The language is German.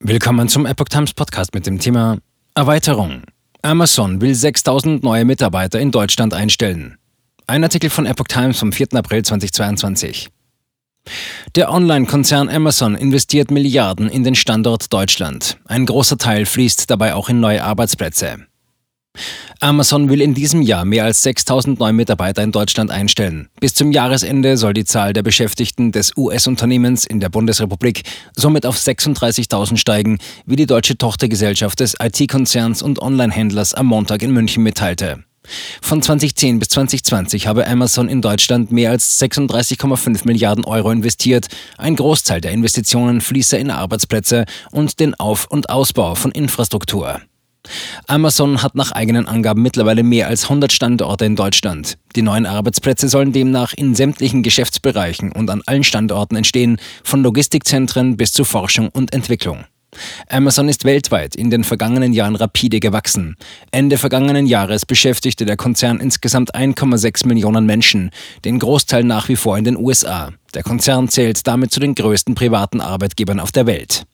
Willkommen zum Epoch Times Podcast mit dem Thema Erweiterung. Amazon will 6000 neue Mitarbeiter in Deutschland einstellen. Ein Artikel von Epoch Times vom 4. April 2022. Der Online-Konzern Amazon investiert Milliarden in den Standort Deutschland. Ein großer Teil fließt dabei auch in neue Arbeitsplätze. Amazon will in diesem Jahr mehr als 6000 neue Mitarbeiter in Deutschland einstellen. Bis zum Jahresende soll die Zahl der Beschäftigten des US-Unternehmens in der Bundesrepublik somit auf 36.000 steigen, wie die deutsche Tochtergesellschaft des IT-Konzerns und Online-Händlers am Montag in München mitteilte. Von 2010 bis 2020 habe Amazon in Deutschland mehr als 36,5 Milliarden Euro investiert. Ein Großteil der Investitionen fließe in Arbeitsplätze und den Auf- und Ausbau von Infrastruktur. Amazon hat nach eigenen Angaben mittlerweile mehr als 100 Standorte in Deutschland. Die neuen Arbeitsplätze sollen demnach in sämtlichen Geschäftsbereichen und an allen Standorten entstehen, von Logistikzentren bis zu Forschung und Entwicklung. Amazon ist weltweit in den vergangenen Jahren rapide gewachsen. Ende vergangenen Jahres beschäftigte der Konzern insgesamt 1,6 Millionen Menschen, den Großteil nach wie vor in den USA. Der Konzern zählt damit zu den größten privaten Arbeitgebern auf der Welt.